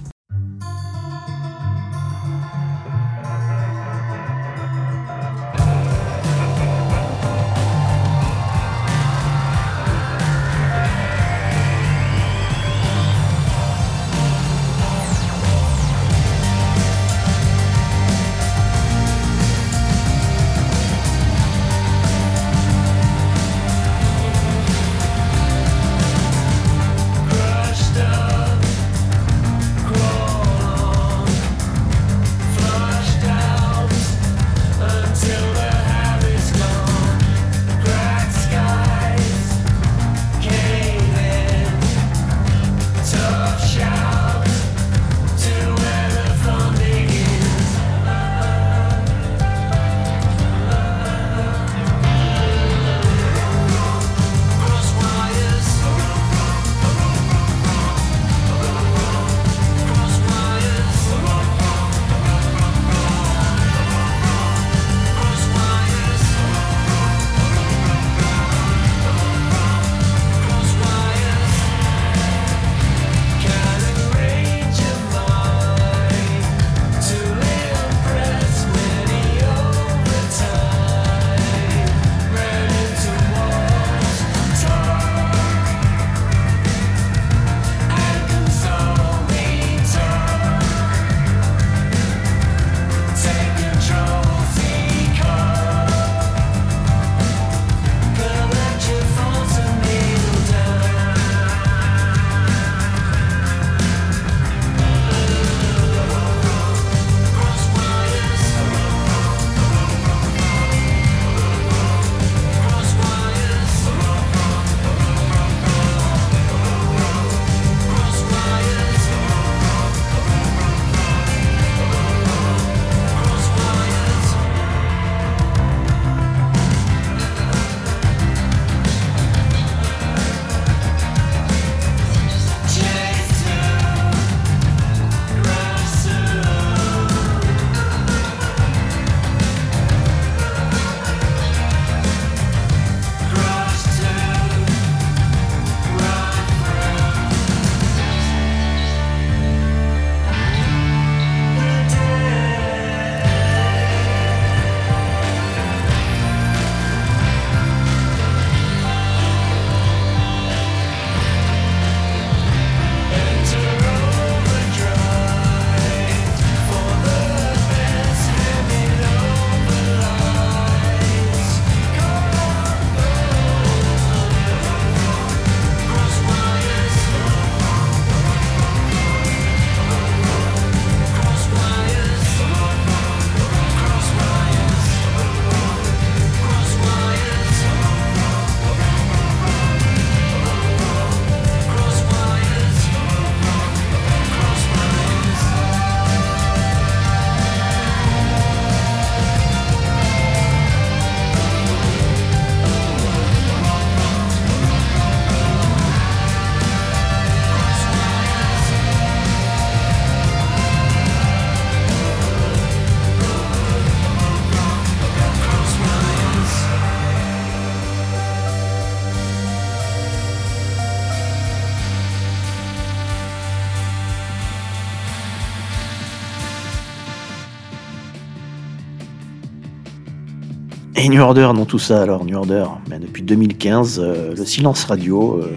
S2: Et New Order dans tout ça alors, New Order ben, Depuis 2015, euh, le silence radio euh,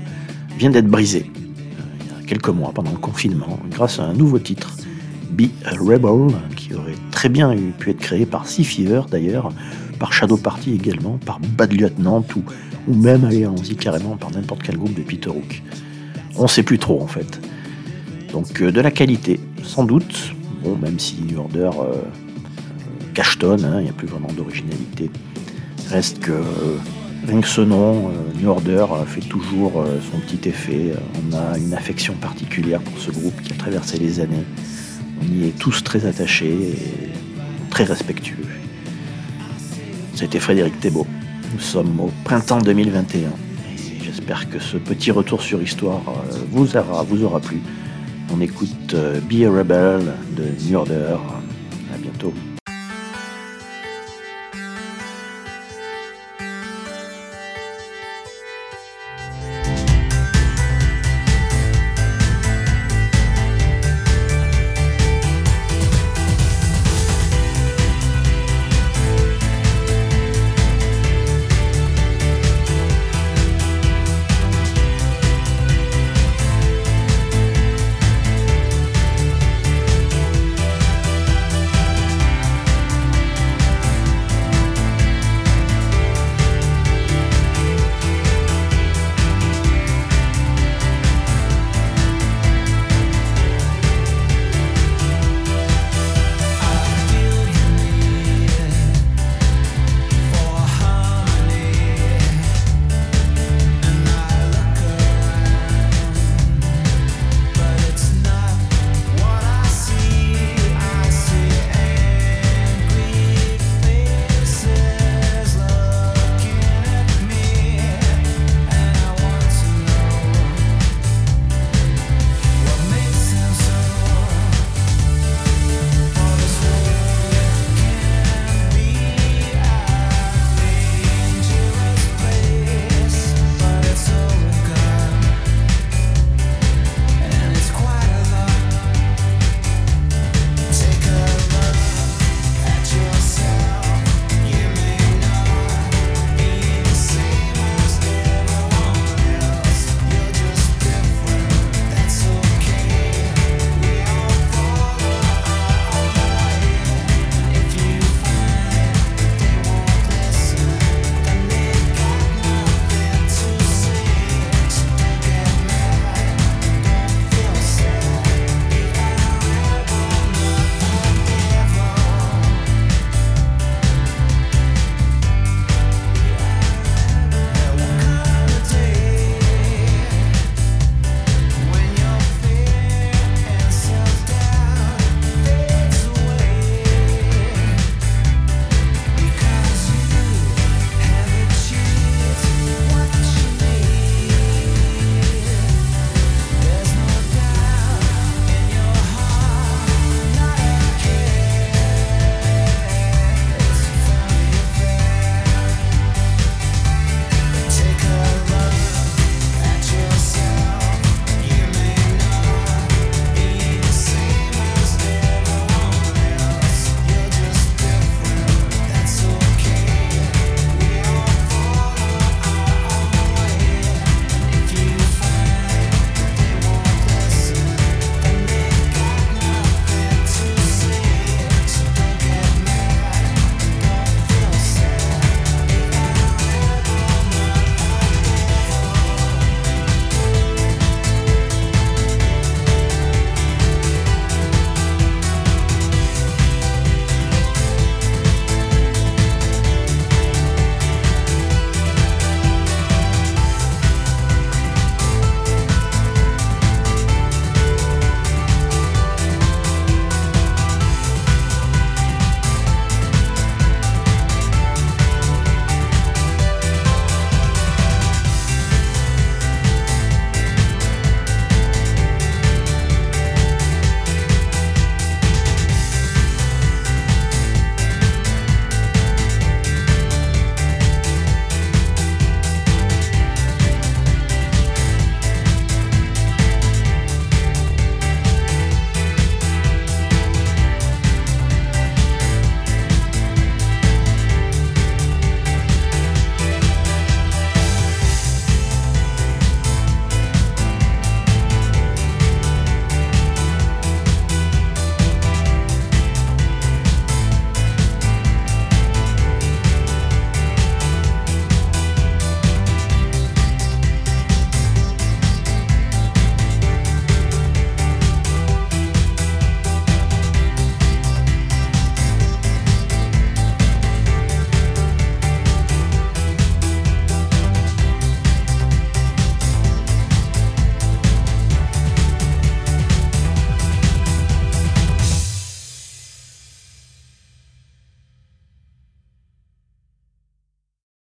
S2: vient d'être brisé. Euh, il y a quelques mois, pendant le confinement, grâce à un nouveau titre, Be a Rebel, qui aurait très bien pu être créé par Sea Fever d'ailleurs, par Shadow Party également, par Bad Lieutenant ou, ou même, allez, allons-y carrément, par n'importe quel groupe de Peter Hook. On sait plus trop en fait. Donc de la qualité, sans doute, bon, même si New Order
S1: cachetonne, hein, il n'y a plus vraiment d'originalité. Reste que rien que ce nom, New Order, fait toujours son petit effet. On a une affection particulière pour ce groupe qui a traversé les années. On y est tous très attachés et très respectueux. C'était Frédéric Thébault. Nous sommes au printemps 2021 et j'espère que ce petit retour sur histoire vous aura, plu. On écoute Be a Rebel de New Order